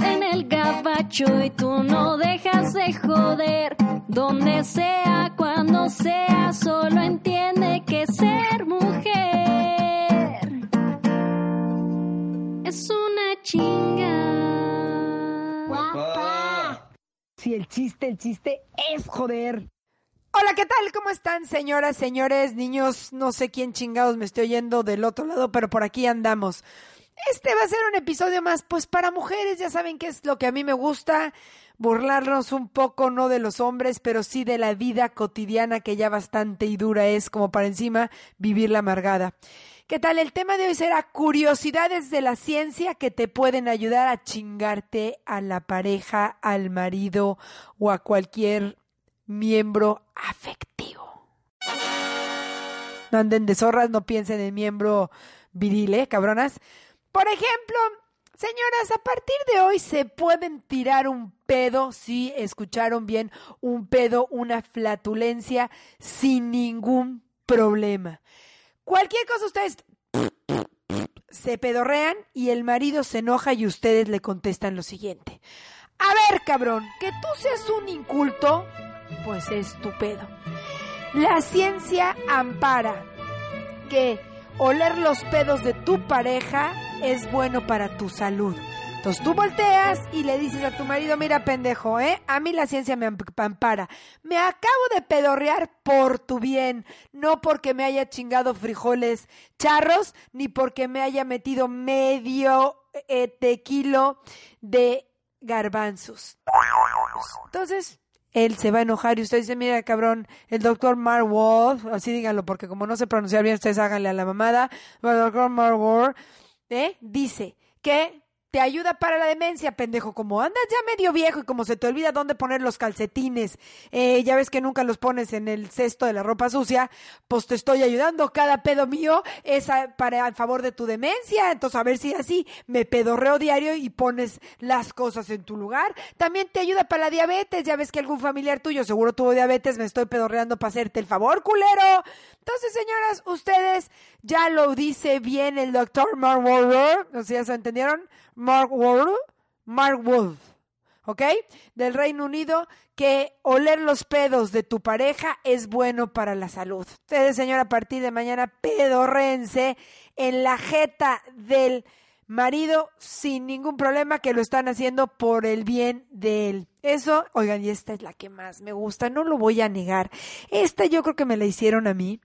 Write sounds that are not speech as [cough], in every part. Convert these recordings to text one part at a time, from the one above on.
en el gabacho y tú no dejas de joder. Donde sea, cuando sea, solo entiende que ser mujer es una chinga. Si el chiste, el chiste es joder. Hola, ¿qué tal? ¿Cómo están, señoras, señores, niños? No sé quién chingados me estoy oyendo del otro lado, pero por aquí andamos. Este va a ser un episodio más, pues para mujeres, ya saben que es lo que a mí me gusta, burlarnos un poco, no de los hombres, pero sí de la vida cotidiana que ya bastante y dura es, como para encima, vivir la amargada. ¿Qué tal? El tema de hoy será curiosidades de la ciencia que te pueden ayudar a chingarte a la pareja, al marido o a cualquier miembro afectivo. No anden de zorras, no piensen en miembro viril, ¿eh, cabronas? Por ejemplo, señoras, a partir de hoy se pueden tirar un pedo, si escucharon bien, un pedo, una flatulencia, sin ningún problema. Cualquier cosa ustedes se pedorrean y el marido se enoja y ustedes le contestan lo siguiente. A ver, cabrón, que tú seas un inculto, pues es tu pedo. La ciencia ampara que oler los pedos de tu pareja es bueno para tu salud. Entonces tú volteas y le dices a tu marido, mira pendejo, ¿eh? A mí la ciencia me ampara. Me acabo de pedorrear por tu bien, no porque me haya chingado frijoles charros, ni porque me haya metido medio eh, tequilo de garbanzos. Entonces, él se va a enojar y usted dice, mira cabrón, el doctor Mark Wolf, así díganlo, porque como no sé pronunciar bien, ustedes háganle a la mamada, el doctor Mark Wolf, ¿eh? dice que te ayuda para la demencia, pendejo. Como andas ya medio viejo y como se te olvida dónde poner los calcetines, eh, ya ves que nunca los pones en el cesto de la ropa sucia, pues te estoy ayudando. Cada pedo mío es para a favor de tu demencia. Entonces, a ver si así me pedorreo diario y pones las cosas en tu lugar. También te ayuda para la diabetes. Ya ves que algún familiar tuyo seguro tuvo diabetes, me estoy pedorreando para hacerte el favor, culero. Entonces, señoras, ustedes ya lo dice bien el doctor Mark Wahlberg, no sé, ¿ya se entendieron? Mark Wolf, Mark Wolf, ¿ok? Del Reino Unido, que oler los pedos de tu pareja es bueno para la salud. Ustedes, señora, a partir de mañana, pedorrense en la jeta del marido sin ningún problema que lo están haciendo por el bien de él. Eso, oigan, y esta es la que más me gusta, no lo voy a negar. Esta yo creo que me la hicieron a mí.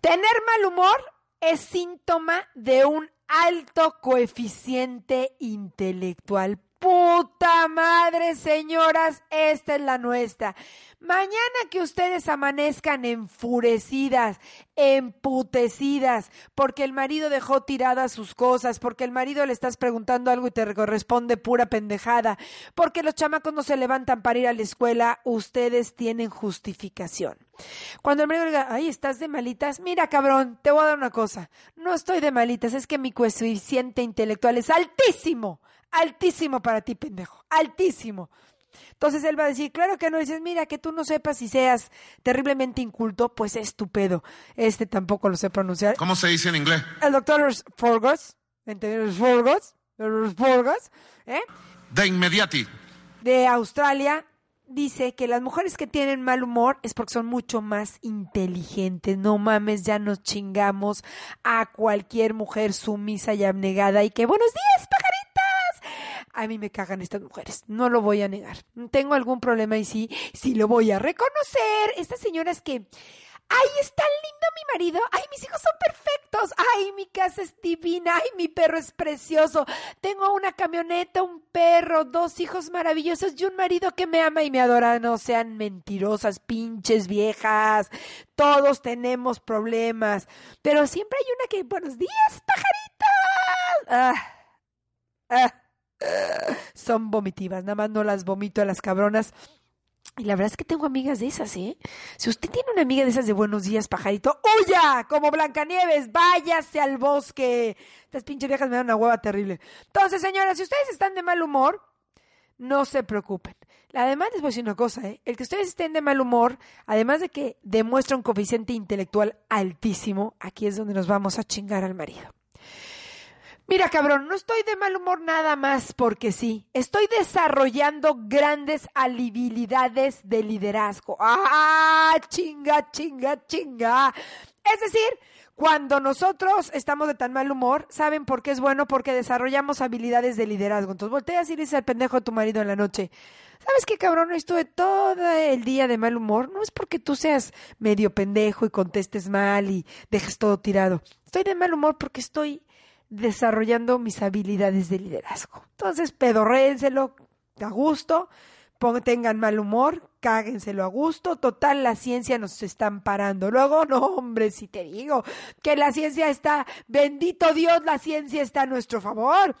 Tener mal humor es síntoma de un alto coeficiente intelectual. Puta madre, señoras, esta es la nuestra. Mañana que ustedes amanezcan enfurecidas, emputecidas, porque el marido dejó tiradas sus cosas, porque el marido le estás preguntando algo y te responde pura pendejada, porque los chamacos no se levantan para ir a la escuela, ustedes tienen justificación. Cuando el marido diga, ay, estás de malitas, mira cabrón, te voy a dar una cosa, no estoy de malitas, es que mi coeficiente intelectual es altísimo, altísimo para ti, pendejo, altísimo. Entonces él va a decir, claro que no, dices, mira, que tú no sepas y seas terriblemente inculto, pues es tu pedo. Este tampoco lo sé pronunciar. ¿Cómo se dice en inglés? El doctor Forgos, ¿entendés? Forgos, Forgos, ¿eh? De inmediati. De Australia, dice que las mujeres que tienen mal humor es porque son mucho más inteligentes. No mames, ya nos chingamos a cualquier mujer sumisa y abnegada y que buenos días, pajaritas. A mí me cagan estas mujeres, no lo voy a negar. Tengo algún problema y sí, sí lo voy a reconocer. Estas señoras que ¡Ay, es tan lindo mi marido! ¡Ay, mis hijos son perfectos! ¡Ay, mi casa es divina! ¡Ay, mi perro es precioso! Tengo una camioneta, un perro, dos hijos maravillosos y un marido que me ama y me adora. No sean mentirosas, pinches viejas. Todos tenemos problemas. Pero siempre hay una que, buenos días, pajaritas. Ah, ah. Son vomitivas. Nada más no las vomito a las cabronas. Y la verdad es que tengo amigas de esas, ¿eh? Si usted tiene una amiga de esas de buenos días, pajarito, ¡huya! Como Blancanieves, váyase al bosque. Estas pinches viejas me dan una hueva terrible. Entonces, señoras, si ustedes están de mal humor, no se preocupen. Además, les voy a decir una cosa, ¿eh? El que ustedes estén de mal humor, además de que demuestra un coeficiente intelectual altísimo, aquí es donde nos vamos a chingar al marido. Mira, cabrón, no estoy de mal humor nada más porque sí. Estoy desarrollando grandes habilidades de liderazgo. ¡Ah! Chinga, chinga, chinga. Es decir, cuando nosotros estamos de tan mal humor, ¿saben por qué es bueno? Porque desarrollamos habilidades de liderazgo. Entonces volteas y dices al pendejo de tu marido en la noche, ¿sabes qué cabrón? Estuve todo el día de mal humor. No es porque tú seas medio pendejo y contestes mal y dejes todo tirado. Estoy de mal humor porque estoy desarrollando mis habilidades de liderazgo. Entonces, pedorréenselo a gusto, tengan mal humor, cáguenselo a gusto. Total, la ciencia nos está amparando. Luego, no, hombre, si te digo que la ciencia está, bendito Dios, la ciencia está a nuestro favor.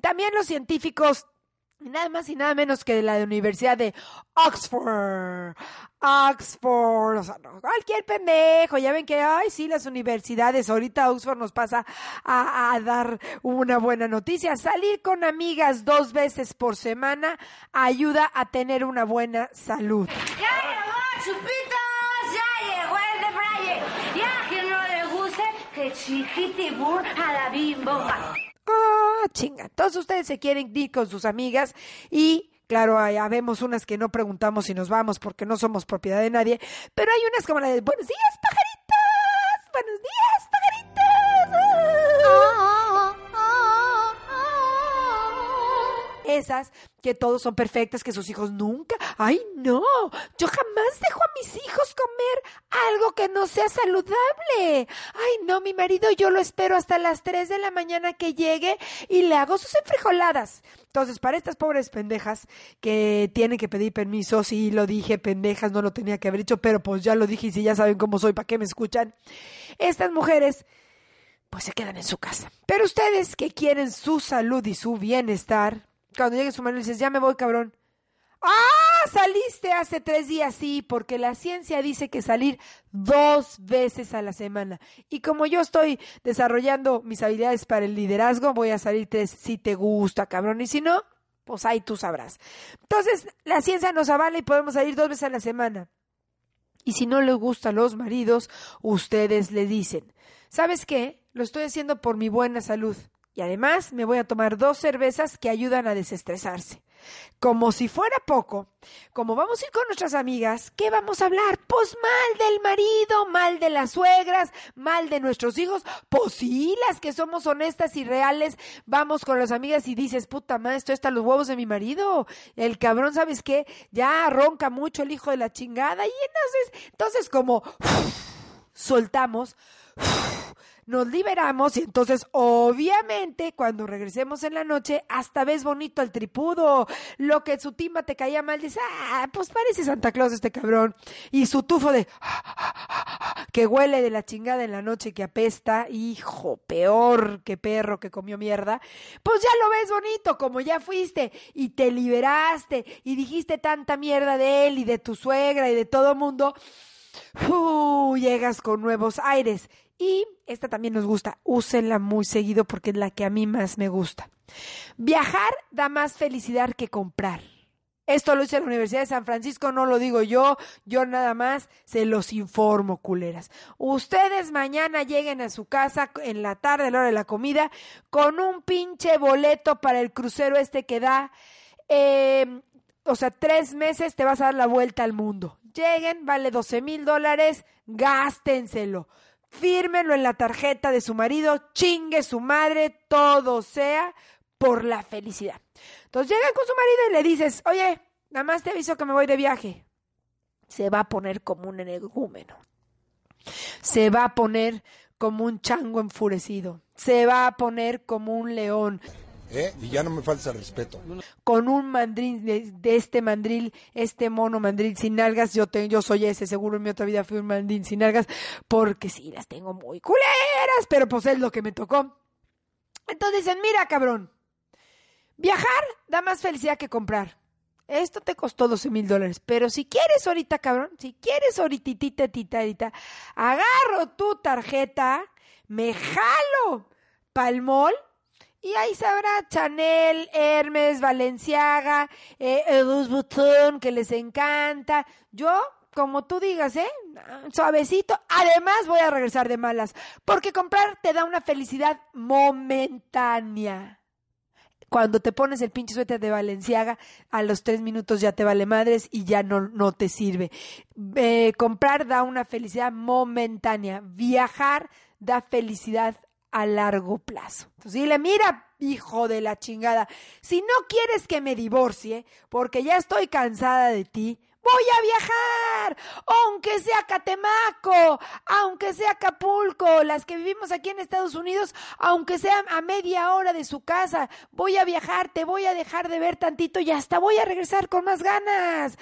También los científicos Nada más y nada menos que de la Universidad de Oxford. Oxford. O sea, cualquier pendejo. Ya ven que, ay, sí, las universidades. Ahorita Oxford nos pasa a, a dar una buena noticia. Salir con amigas dos veces por semana ayuda a tener una buena salud. ¡Ya llegó, chupitos! ¡Ya llegó el de Braille! ¡Ya que no le guste, que chiquitibur a la bimbo! Ah, chinga. Todos ustedes se quieren ir con sus amigas y claro, habemos unas que no preguntamos si nos vamos porque no somos propiedad de nadie, pero hay unas como la de buenos días, pajaritas. Buenos días, pajaritas. Esas que todos son perfectas, que sus hijos nunca. Ay, no. Yo jamás dejo a mis hijos comer algo que no sea saludable. Ay, no, mi marido yo lo espero hasta las 3 de la mañana que llegue y le hago sus enfrijoladas. Entonces, para estas pobres pendejas que tienen que pedir permiso, sí lo dije, pendejas, no lo tenía que haber dicho, pero pues ya lo dije y si ya saben cómo soy, ¿para qué me escuchan? Estas mujeres pues se quedan en su casa. Pero ustedes que quieren su salud y su bienestar, cuando llegue su marido dices, ya me voy, cabrón. ¡Ah! Saliste hace tres días, sí, porque la ciencia dice que salir dos veces a la semana. Y como yo estoy desarrollando mis habilidades para el liderazgo, voy a salir tres si te gusta, cabrón. Y si no, pues ahí tú sabrás. Entonces, la ciencia nos avala y podemos salir dos veces a la semana. Y si no les gusta a los maridos, ustedes le dicen, ¿sabes qué? Lo estoy haciendo por mi buena salud. Y además me voy a tomar dos cervezas que ayudan a desestresarse. Como si fuera poco, como vamos a ir con nuestras amigas, ¿qué vamos a hablar? Pues mal del marido, mal de las suegras, mal de nuestros hijos. Pues sí, las que somos honestas y reales, vamos con las amigas y dices, puta madre, esto está los huevos de mi marido. El cabrón, ¿sabes qué? Ya ronca mucho el hijo de la chingada. Y entonces, entonces como soltamos nos liberamos y entonces obviamente cuando regresemos en la noche hasta ves bonito el tripudo, lo que su timba te caía mal, dices, ah, pues parece Santa Claus este cabrón y su tufo de que huele de la chingada en la noche que apesta, hijo, peor que perro que comió mierda, pues ya lo ves bonito como ya fuiste y te liberaste y dijiste tanta mierda de él y de tu suegra y de todo mundo. Llegas con nuevos aires. Y esta también nos gusta. Úsenla muy seguido porque es la que a mí más me gusta. Viajar da más felicidad que comprar. Esto lo dice la Universidad de San Francisco, no lo digo yo, yo nada más se los informo, culeras. Ustedes mañana lleguen a su casa en la tarde, a la hora de la comida, con un pinche boleto para el crucero este que da, eh, o sea, tres meses te vas a dar la vuelta al mundo. Lleguen, vale 12 mil dólares, gástenselo. Fírmenlo en la tarjeta de su marido, chingue su madre, todo sea por la felicidad. Entonces llegan con su marido y le dices, oye, nada más te aviso que me voy de viaje. Se va a poner como un energúmeno. Se va a poner como un chango enfurecido. Se va a poner como un león. ¿Eh? Y ya no me falta respeto. Con un mandril de, este mandril, este mono mandril sin nalgas, yo, te, yo soy ese, seguro en mi otra vida fui un mandril sin nalgas, porque sí, las tengo muy culeras, pero pues es lo que me tocó. Entonces dicen, mira cabrón, Viajar da más felicidad que comprar. Esto te costó 12 mil dólares, pero si quieres ahorita, cabrón, si quieres ahorita, tita, agarro tu tarjeta, me jalo pa'l y ahí sabrá Chanel, Hermes, Valenciaga, eh, Louis Vuitton, que les encanta. Yo, como tú digas, ¿eh? Suavecito. Además, voy a regresar de malas, porque comprar te da una felicidad momentánea cuando te pones el pinche suéter de Valenciaga, a los tres minutos ya te vale madres y ya no, no te sirve. Eh, comprar da una felicidad momentánea. Viajar da felicidad a largo plazo. Entonces dile, mira, hijo de la chingada, si no quieres que me divorcie, porque ya estoy cansada de ti, voy a viajar, aunque sea Catemaco, aunque sea Acapulco, las que vivimos aquí en Estados Unidos, aunque sea a media hora de su casa, voy a viajar, te voy a dejar de ver tantito y hasta voy a regresar con más ganas.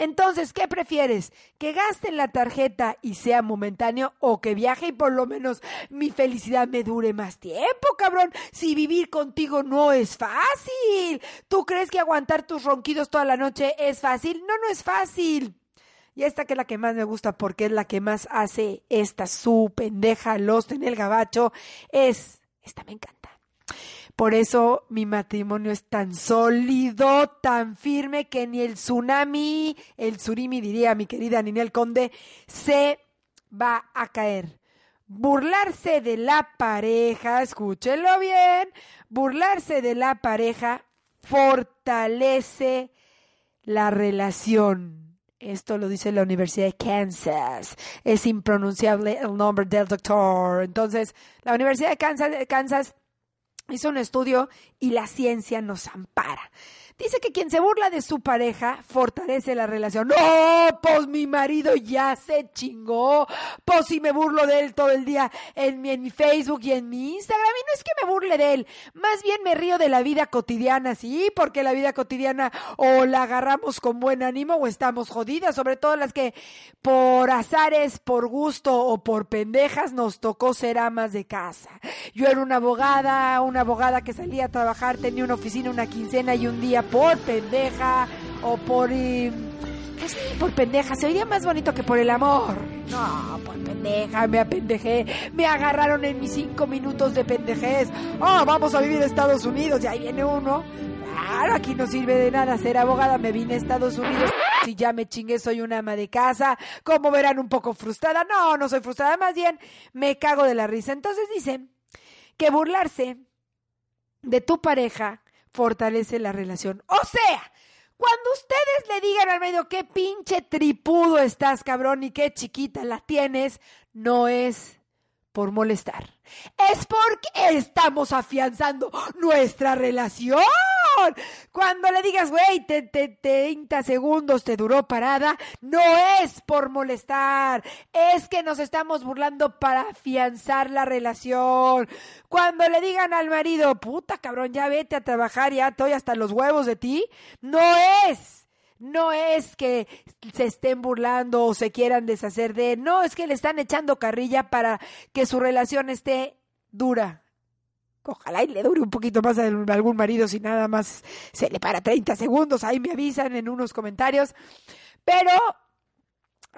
Entonces, ¿qué prefieres? ¿Que gaste la tarjeta y sea momentáneo o que viaje y por lo menos mi felicidad me dure más tiempo, cabrón? Si vivir contigo no es fácil. ¿Tú crees que aguantar tus ronquidos toda la noche es fácil? No, no es fácil. Y esta que es la que más me gusta porque es la que más hace esta su pendeja Lost en el gabacho es, esta me encanta. Por eso mi matrimonio es tan sólido, tan firme que ni el tsunami, el surimi diría mi querida Ninel Conde, se va a caer. Burlarse de la pareja, escúchenlo bien, burlarse de la pareja fortalece la relación. Esto lo dice la Universidad de Kansas. Es impronunciable el nombre del doctor. Entonces, la Universidad de Kansas, Kansas hizo un estudio y la ciencia nos ampara. Dice que quien se burla de su pareja fortalece la relación. No, pues mi marido ya se chingó. Pues si me burlo de él todo el día en mi, en mi Facebook y en mi Instagram. Y no es que me burle de él. Más bien me río de la vida cotidiana, sí, porque la vida cotidiana o la agarramos con buen ánimo o estamos jodidas. Sobre todo las que por azares, por gusto o por pendejas nos tocó ser amas de casa. Yo era una abogada, una abogada que salía a trabajar, tenía una oficina, una quincena y un día por pendeja o por... eh, pues sí, por pendeja, se oiría más bonito que por el amor. No, por pendeja, me apendejé, me agarraron en mis cinco minutos de pendejez. Oh, vamos a vivir a Estados Unidos y ahí viene uno. Claro, aquí no sirve de nada ser abogada, me vine a Estados Unidos. Si ya me chingué, soy una ama de casa. Como verán, un poco frustrada. No, no soy frustrada, más bien me cago de la risa. Entonces dicen que burlarse de tu pareja fortalece la relación. O sea, cuando ustedes le digan al medio qué pinche tripudo estás, cabrón, y qué chiquita la tienes, no es por molestar. Es porque estamos afianzando nuestra relación. Cuando le digas, güey, te, te, 30 segundos te duró parada, no es por molestar, es que nos estamos burlando para afianzar la relación. Cuando le digan al marido, puta cabrón, ya vete a trabajar, ya estoy hasta los huevos de ti, no es. No es que se estén burlando o se quieran deshacer de, no, es que le están echando carrilla para que su relación esté dura. Ojalá y le dure un poquito más a algún marido si nada más se le para 30 segundos. Ahí me avisan en unos comentarios. Pero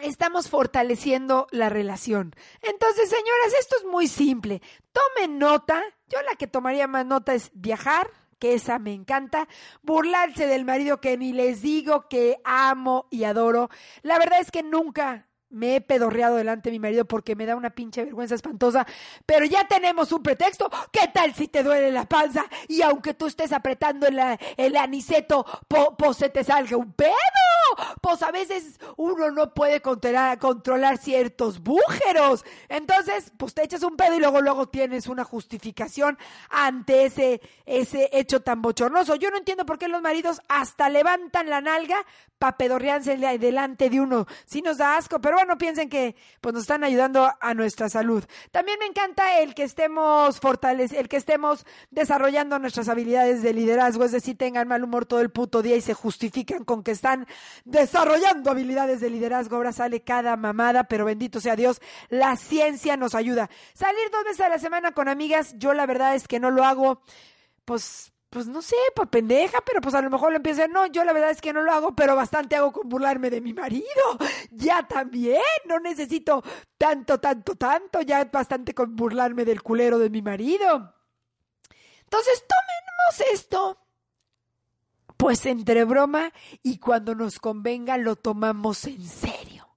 estamos fortaleciendo la relación. Entonces, señoras, esto es muy simple. Tomen nota. Yo la que tomaría más nota es viajar, que esa me encanta. Burlarse del marido que ni les digo que amo y adoro. La verdad es que nunca me he pedorreado delante de mi marido porque me da una pinche vergüenza espantosa, pero ya tenemos un pretexto. ¿Qué tal si te duele la panza y aunque tú estés apretando el, el aniceto, se te salga un pedo? Pues a veces uno no puede controlar, ciertos bújeros. Entonces, pues te echas un pedo y luego, luego tienes una justificación ante ese, ese hecho tan bochornoso. Yo no entiendo por qué los maridos hasta levantan la nalga para pedorrearse delante de uno. Sí nos da asco, pero bueno, piensen que pues nos están ayudando a nuestra salud. También me encanta el que estemos fortaleciendo, el que estemos desarrollando nuestras habilidades de liderazgo, es decir, tengan mal humor todo el puto día y se justifican con que están desarrollando habilidades de liderazgo. Ahora sale cada mamada, pero bendito sea Dios, la ciencia nos ayuda. Salir dos veces a la semana con amigas, yo la verdad es que no lo hago, pues pues no sé, por pendeja, pero pues a lo mejor lo empiezo a no, yo la verdad es que no lo hago, pero bastante hago con burlarme de mi marido. [laughs] Ya también, no necesito tanto, tanto, tanto, ya bastante con burlarme del culero de mi marido. Entonces, tomemos esto, pues entre broma y cuando nos convenga lo tomamos en serio.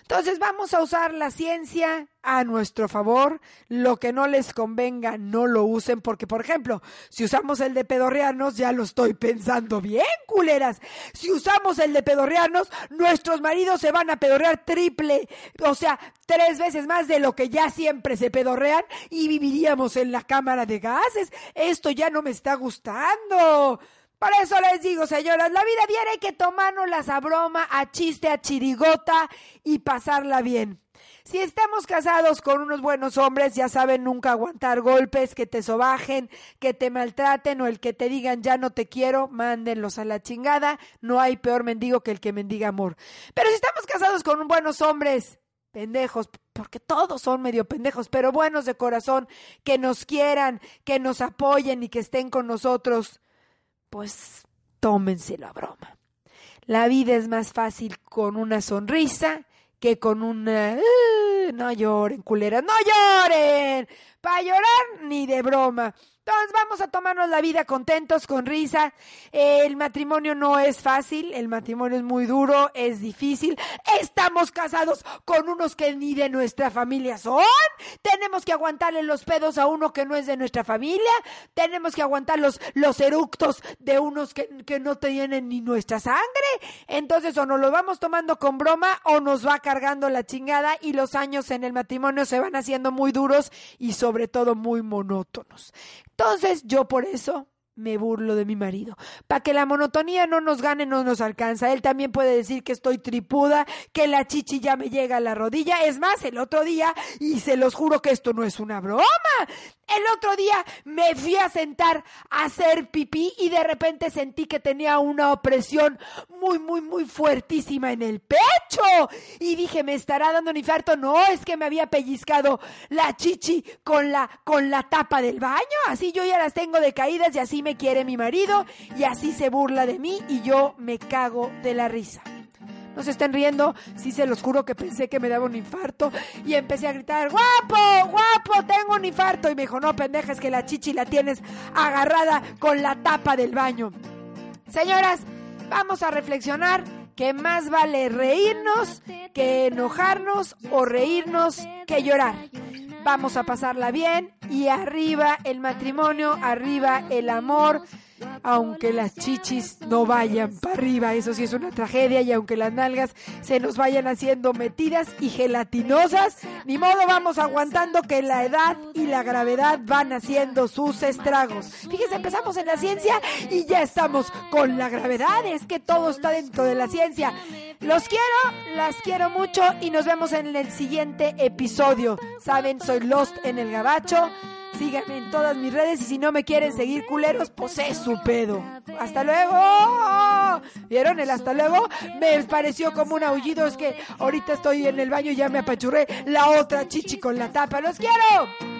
Entonces vamos a usar la ciencia a nuestro favor. Lo que no les convenga, no lo usen, porque, por ejemplo, si usamos el de pedorrearnos, ya lo estoy pensando bien, culeras. Si usamos el de pedorrearnos, nuestros maridos se van a pedorrear triple, o sea, tres veces más de lo que ya siempre se pedorrean y viviríamos en la cámara de gases. Esto ya no me está gustando. Por eso les digo, señoras, la vida viene hay que tomárnoslas a broma, a chiste, a chirigota y pasarla bien. Si estamos casados con unos buenos hombres, ya saben nunca aguantar golpes, que te sobajen, que te maltraten o el que te digan ya no te quiero, mándenlos a la chingada. No hay peor mendigo que el que mendiga amor. Pero si estamos casados con buenos hombres, pendejos, porque todos son medio pendejos, pero buenos de corazón, que nos quieran, que nos apoyen y que estén con nosotros, pues tómenselo a broma. La vida es más fácil con una sonrisa que con una... "Uh, no lloren, culeras, no lloren. Para llorar ni de broma. Entonces vamos a tomarnos la vida contentos, con risa. El matrimonio no es fácil, el matrimonio es muy duro, es difícil. Estamos casados con unos que ni de nuestra familia son. Tenemos que aguantarle los pedos a uno que no es de nuestra familia. Tenemos que aguantar los, los eructos de unos que, que no tienen ni nuestra sangre. Entonces o nos lo vamos tomando con broma o nos va cargando la chingada y los años en el matrimonio se van haciendo muy duros y sobre todo muy monótonos. Entonces yo por eso me burlo de mi marido. Para que la monotonía no nos gane, no nos alcanza. Él también puede decir que estoy tripuda, que la chichi ya me llega a la rodilla. Es más, el otro día, y se los juro que esto no es una broma, el otro día me fui a sentar a hacer pipí y de repente sentí que tenía una opresión muy, muy, muy fuertísima en el pecho. Y dije, ¿me estará dando un infarto? No, es que me había pellizcado la chichi con la, con la tapa del baño. Así yo ya las tengo decaídas y así me quiere mi marido y así se burla de mí y yo me cago de la risa. No se estén riendo, sí se los juro que pensé que me daba un infarto y empecé a gritar, guapo, guapo, tengo un infarto. Y me dijo, no, pendeja, es que la chichi la tienes agarrada con la tapa del baño. Señoras, vamos a reflexionar que más vale reírnos que enojarnos o reírnos que llorar. Vamos a pasarla bien y arriba el matrimonio, arriba el amor, aunque las chichis no vayan para arriba, eso sí es una tragedia, y aunque las nalgas se nos vayan haciendo metidas y gelatinosas, ni modo vamos aguantando que la edad y la gravedad van haciendo sus estragos. Fíjense, empezamos en la ciencia y ya estamos con la gravedad, es que todo está dentro de la ciencia. Los quiero, las quiero mucho y nos vemos en el siguiente episodio. Saben, soy Lost en el Gabacho. Síganme en todas mis redes y si no me quieren seguir culeros, pues es su pedo. ¡Hasta luego! ¿Vieron el hasta luego? Me pareció como un aullido, es que ahorita estoy en el baño y ya me apachurré la otra chichi con la tapa. ¡Los quiero!